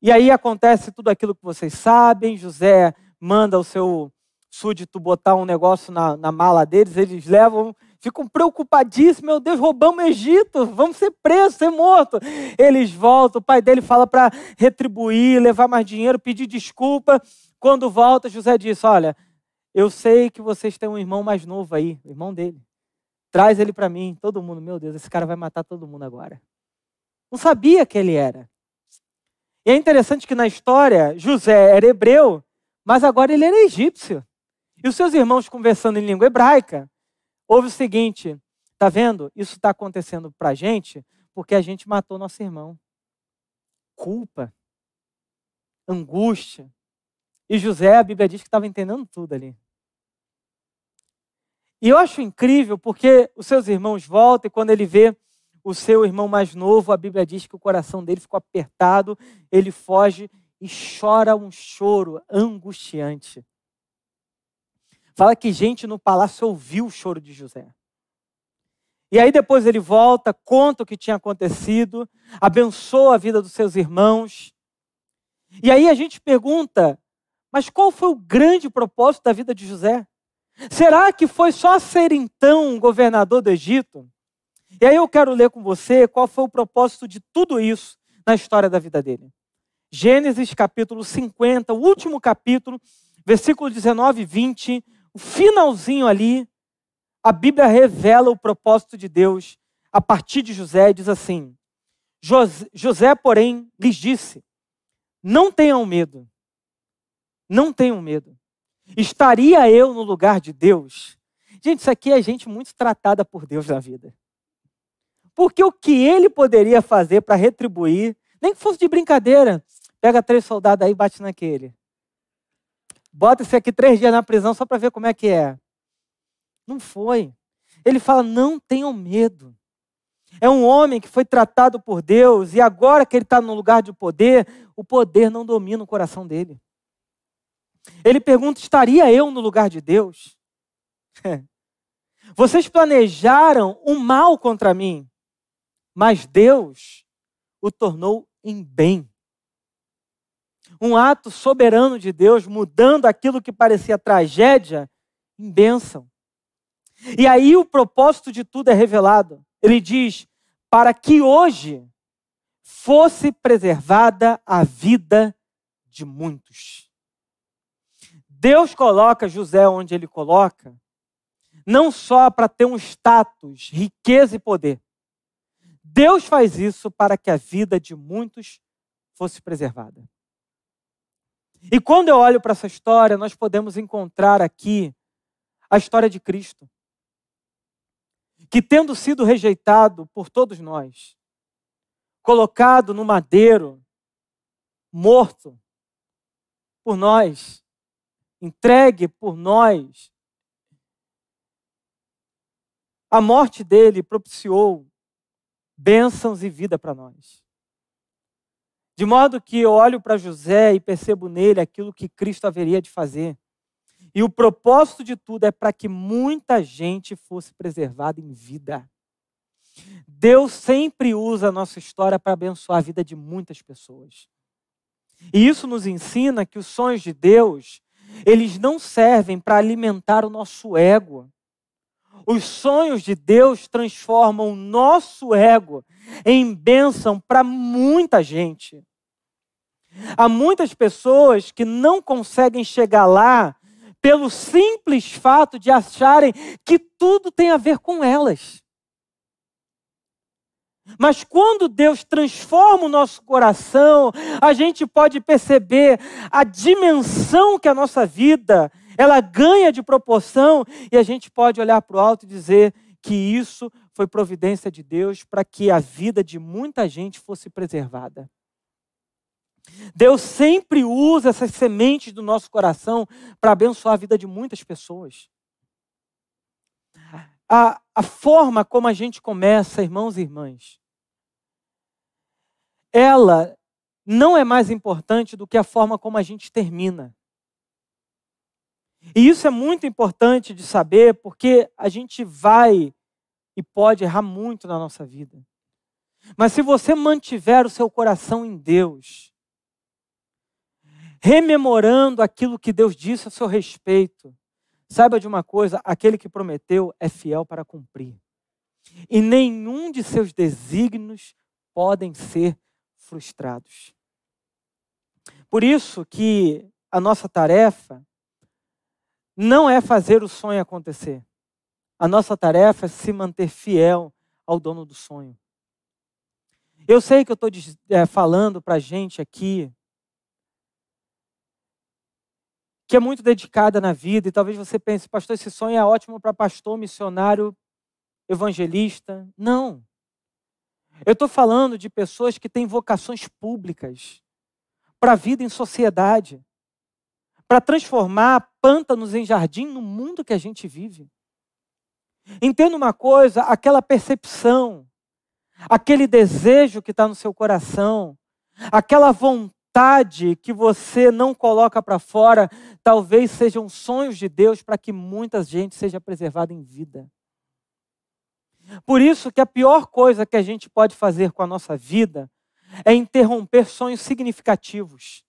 E aí acontece tudo aquilo que vocês sabem. José manda o seu súdito botar um negócio na, na mala deles, eles levam, ficam preocupadíssimos, meu Deus, roubamos o Egito, vamos ser presos, ser mortos. Eles voltam, o pai dele fala para retribuir, levar mais dinheiro, pedir desculpa. Quando volta, José diz: Olha, eu sei que vocês têm um irmão mais novo aí, o irmão dele. Traz ele para mim. Todo mundo, meu Deus, esse cara vai matar todo mundo agora. Não sabia que ele era. E é interessante que na história, José era hebreu, mas agora ele era egípcio. E os seus irmãos conversando em língua hebraica, houve o seguinte: tá vendo? Isso está acontecendo para a gente porque a gente matou nosso irmão. Culpa, angústia. E José, a Bíblia diz que estava entendendo tudo ali. E eu acho incrível porque os seus irmãos voltam e quando ele vê o seu irmão mais novo, a Bíblia diz que o coração dele ficou apertado, ele foge e chora um choro angustiante. Fala que gente no palácio ouviu o choro de José. E aí depois ele volta, conta o que tinha acontecido, abençoa a vida dos seus irmãos. E aí a gente pergunta, mas qual foi o grande propósito da vida de José? Será que foi só ser então governador do Egito? E aí eu quero ler com você qual foi o propósito de tudo isso na história da vida dele. Gênesis capítulo 50, o último capítulo, versículo 19 e 20, o finalzinho ali, a Bíblia revela o propósito de Deus a partir de José e diz assim: José, porém, lhes disse: Não tenham medo, não tenham medo. Estaria eu no lugar de Deus? Gente, isso aqui é gente muito tratada por Deus na vida. Porque o que ele poderia fazer para retribuir, nem que fosse de brincadeira, pega três soldados aí e bate naquele. Bota esse aqui três dias na prisão só para ver como é que é. Não foi. Ele fala: não tenham medo. É um homem que foi tratado por Deus e agora que ele está no lugar de poder, o poder não domina o coração dele. Ele pergunta: estaria eu no lugar de Deus? *laughs* Vocês planejaram um mal contra mim, mas Deus o tornou em bem. Um ato soberano de Deus mudando aquilo que parecia tragédia em bênção. E aí o propósito de tudo é revelado. Ele diz: para que hoje fosse preservada a vida de muitos. Deus coloca José onde ele coloca, não só para ter um status, riqueza e poder, Deus faz isso para que a vida de muitos fosse preservada. E quando eu olho para essa história, nós podemos encontrar aqui a história de Cristo, que tendo sido rejeitado por todos nós, colocado no madeiro, morto por nós, entregue por nós, a morte dele propiciou bênçãos e vida para nós. De modo que eu olho para José e percebo nele aquilo que Cristo haveria de fazer. E o propósito de tudo é para que muita gente fosse preservada em vida. Deus sempre usa a nossa história para abençoar a vida de muitas pessoas. E isso nos ensina que os sonhos de Deus, eles não servem para alimentar o nosso ego. Os sonhos de Deus transformam o nosso ego em bênção para muita gente. Há muitas pessoas que não conseguem chegar lá pelo simples fato de acharem que tudo tem a ver com elas. Mas quando Deus transforma o nosso coração, a gente pode perceber a dimensão que a nossa vida ela ganha de proporção e a gente pode olhar para o alto e dizer que isso foi providência de Deus para que a vida de muita gente fosse preservada. Deus sempre usa essas sementes do nosso coração para abençoar a vida de muitas pessoas. A, a forma como a gente começa, irmãos e irmãs, ela não é mais importante do que a forma como a gente termina. E isso é muito importante de saber, porque a gente vai e pode errar muito na nossa vida. Mas se você mantiver o seu coração em Deus, rememorando aquilo que Deus disse a seu respeito, saiba de uma coisa: aquele que prometeu é fiel para cumprir. E nenhum de seus desígnios podem ser frustrados. Por isso que a nossa tarefa não é fazer o sonho acontecer. A nossa tarefa é se manter fiel ao dono do sonho. Eu sei que eu estou é, falando para a gente aqui que é muito dedicada na vida, e talvez você pense, pastor, esse sonho é ótimo para pastor, missionário, evangelista. Não. Eu estou falando de pessoas que têm vocações públicas para a vida em sociedade, para transformar pântanos em jardim no mundo que a gente vive. Entenda uma coisa: aquela percepção, aquele desejo que está no seu coração, aquela vontade que você não coloca para fora, talvez sejam sonhos de Deus para que muita gente seja preservada em vida. Por isso que a pior coisa que a gente pode fazer com a nossa vida é interromper sonhos significativos.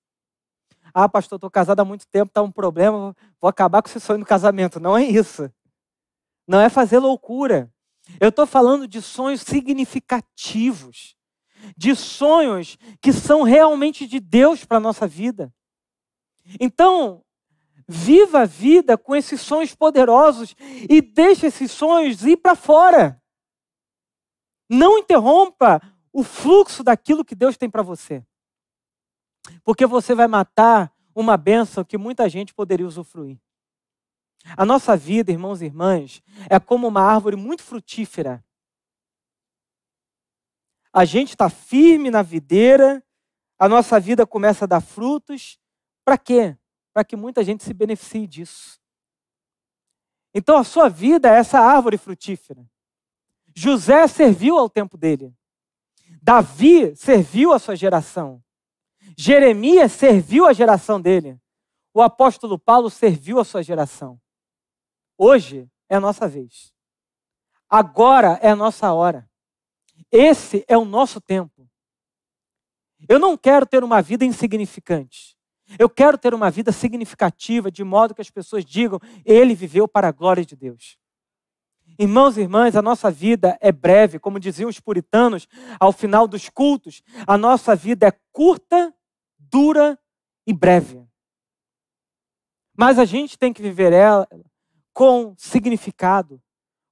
Ah, pastor, estou casado há muito tempo, está um problema, vou acabar com esse sonho do casamento. Não é isso. Não é fazer loucura. Eu estou falando de sonhos significativos, de sonhos que são realmente de Deus para a nossa vida. Então, viva a vida com esses sonhos poderosos e deixe esses sonhos ir para fora. Não interrompa o fluxo daquilo que Deus tem para você. Porque você vai matar uma bênção que muita gente poderia usufruir. A nossa vida, irmãos e irmãs, é como uma árvore muito frutífera. A gente está firme na videira, a nossa vida começa a dar frutos. Para quê? Para que muita gente se beneficie disso. Então a sua vida é essa árvore frutífera. José serviu ao tempo dele. Davi serviu a sua geração. Jeremias serviu a geração dele. O apóstolo Paulo serviu a sua geração. Hoje é a nossa vez. Agora é a nossa hora. Esse é o nosso tempo. Eu não quero ter uma vida insignificante. Eu quero ter uma vida significativa, de modo que as pessoas digam: ele viveu para a glória de Deus. Irmãos e irmãs, a nossa vida é breve, como diziam os puritanos ao final dos cultos, a nossa vida é curta, dura e breve. Mas a gente tem que viver ela com significado,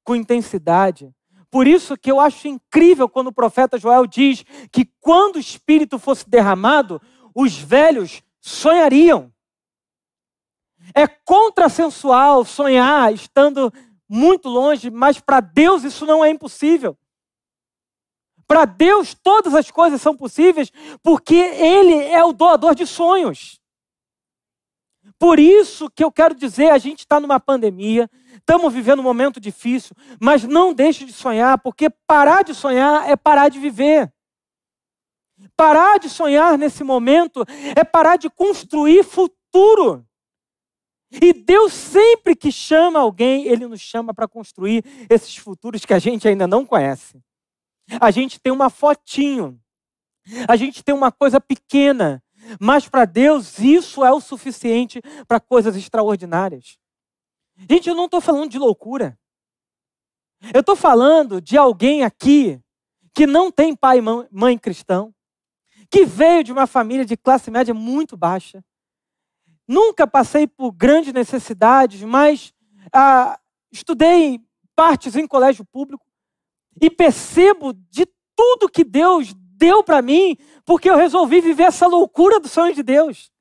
com intensidade. Por isso que eu acho incrível quando o profeta Joel diz que quando o Espírito fosse derramado, os velhos sonhariam. É contrassensual sonhar estando muito longe, mas para Deus isso não é impossível. Para Deus todas as coisas são possíveis, porque Ele é o doador de sonhos. Por isso que eu quero dizer, a gente está numa pandemia, estamos vivendo um momento difícil, mas não deixe de sonhar, porque parar de sonhar é parar de viver. Parar de sonhar nesse momento é parar de construir futuro. E Deus sempre que chama alguém, Ele nos chama para construir esses futuros que a gente ainda não conhece. A gente tem uma fotinho, a gente tem uma coisa pequena, mas para Deus isso é o suficiente para coisas extraordinárias. Gente, eu não estou falando de loucura. Eu estou falando de alguém aqui que não tem pai e mãe cristão, que veio de uma família de classe média muito baixa. Nunca passei por grandes necessidades, mas ah, estudei partes em colégio público e percebo de tudo que Deus deu para mim, porque eu resolvi viver essa loucura do sonho de Deus.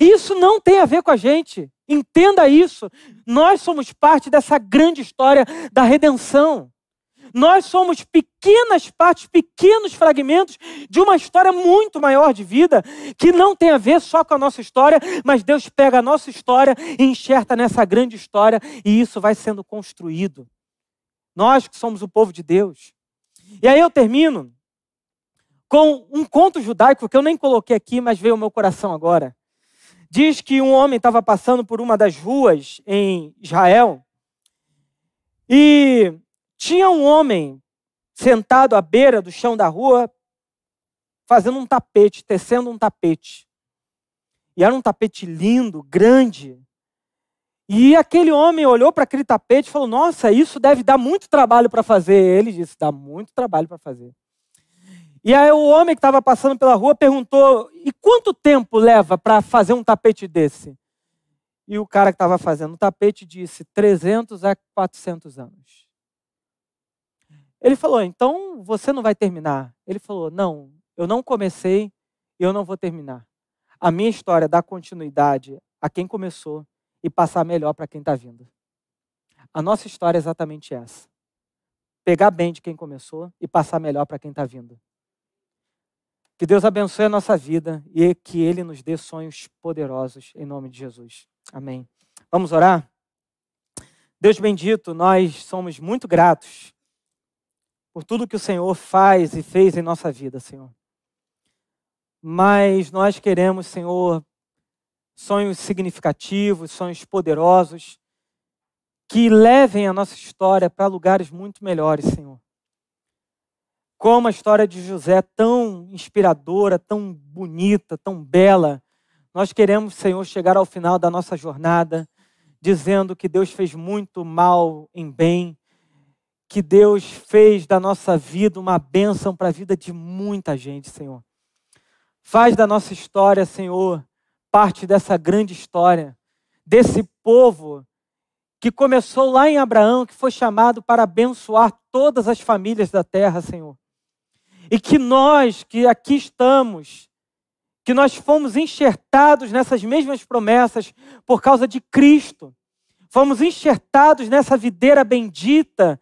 Isso não tem a ver com a gente. Entenda isso. Nós somos parte dessa grande história da redenção. Nós somos pequenas partes, pequenos fragmentos de uma história muito maior de vida, que não tem a ver só com a nossa história, mas Deus pega a nossa história e enxerta nessa grande história, e isso vai sendo construído. Nós que somos o povo de Deus. E aí eu termino com um conto judaico que eu nem coloquei aqui, mas veio ao meu coração agora. Diz que um homem estava passando por uma das ruas em Israel e tinha um homem sentado à beira do chão da rua fazendo um tapete, tecendo um tapete. E era um tapete lindo, grande. E aquele homem olhou para aquele tapete e falou: Nossa, isso deve dar muito trabalho para fazer. Ele disse: Dá muito trabalho para fazer. E aí o homem que estava passando pela rua perguntou: e quanto tempo leva para fazer um tapete desse? E o cara que estava fazendo o tapete disse: 300 a 400 anos. Ele falou: então você não vai terminar. Ele falou: não, eu não comecei e eu não vou terminar. A minha história dá continuidade a quem começou e passar melhor para quem está vindo. A nossa história é exatamente essa. Pegar bem de quem começou e passar melhor para quem está vindo. Que Deus abençoe a nossa vida e que Ele nos dê sonhos poderosos, em nome de Jesus. Amém. Vamos orar? Deus bendito, nós somos muito gratos por tudo que o Senhor faz e fez em nossa vida, Senhor. Mas nós queremos, Senhor, sonhos significativos, sonhos poderosos, que levem a nossa história para lugares muito melhores, Senhor. Como a história de José, tão inspiradora, tão bonita, tão bela. Nós queremos, Senhor, chegar ao final da nossa jornada dizendo que Deus fez muito mal em bem, que Deus fez da nossa vida uma bênção para a vida de muita gente, Senhor. Faz da nossa história, Senhor, parte dessa grande história, desse povo que começou lá em Abraão, que foi chamado para abençoar todas as famílias da terra, Senhor. E que nós que aqui estamos, que nós fomos enxertados nessas mesmas promessas por causa de Cristo. Fomos enxertados nessa videira bendita,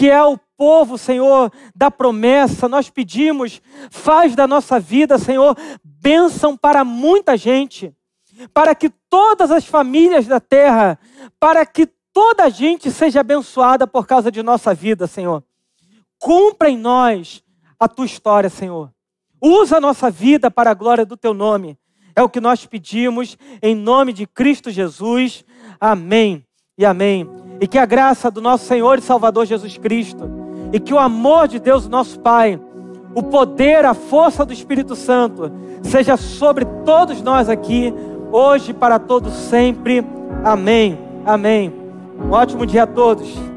que é o povo, Senhor, da promessa. Nós pedimos, faz da nossa vida, Senhor, bênção para muita gente, para que todas as famílias da terra, para que toda a gente seja abençoada por causa de nossa vida, Senhor. Cumpra em nós a tua história, Senhor. Usa a nossa vida para a glória do teu nome. É o que nós pedimos em nome de Cristo Jesus. Amém e amém. E que a graça do nosso Senhor e Salvador Jesus Cristo e que o amor de Deus, nosso Pai, o poder, a força do Espírito Santo seja sobre todos nós aqui, hoje para todos sempre. Amém. Amém. Um ótimo dia a todos.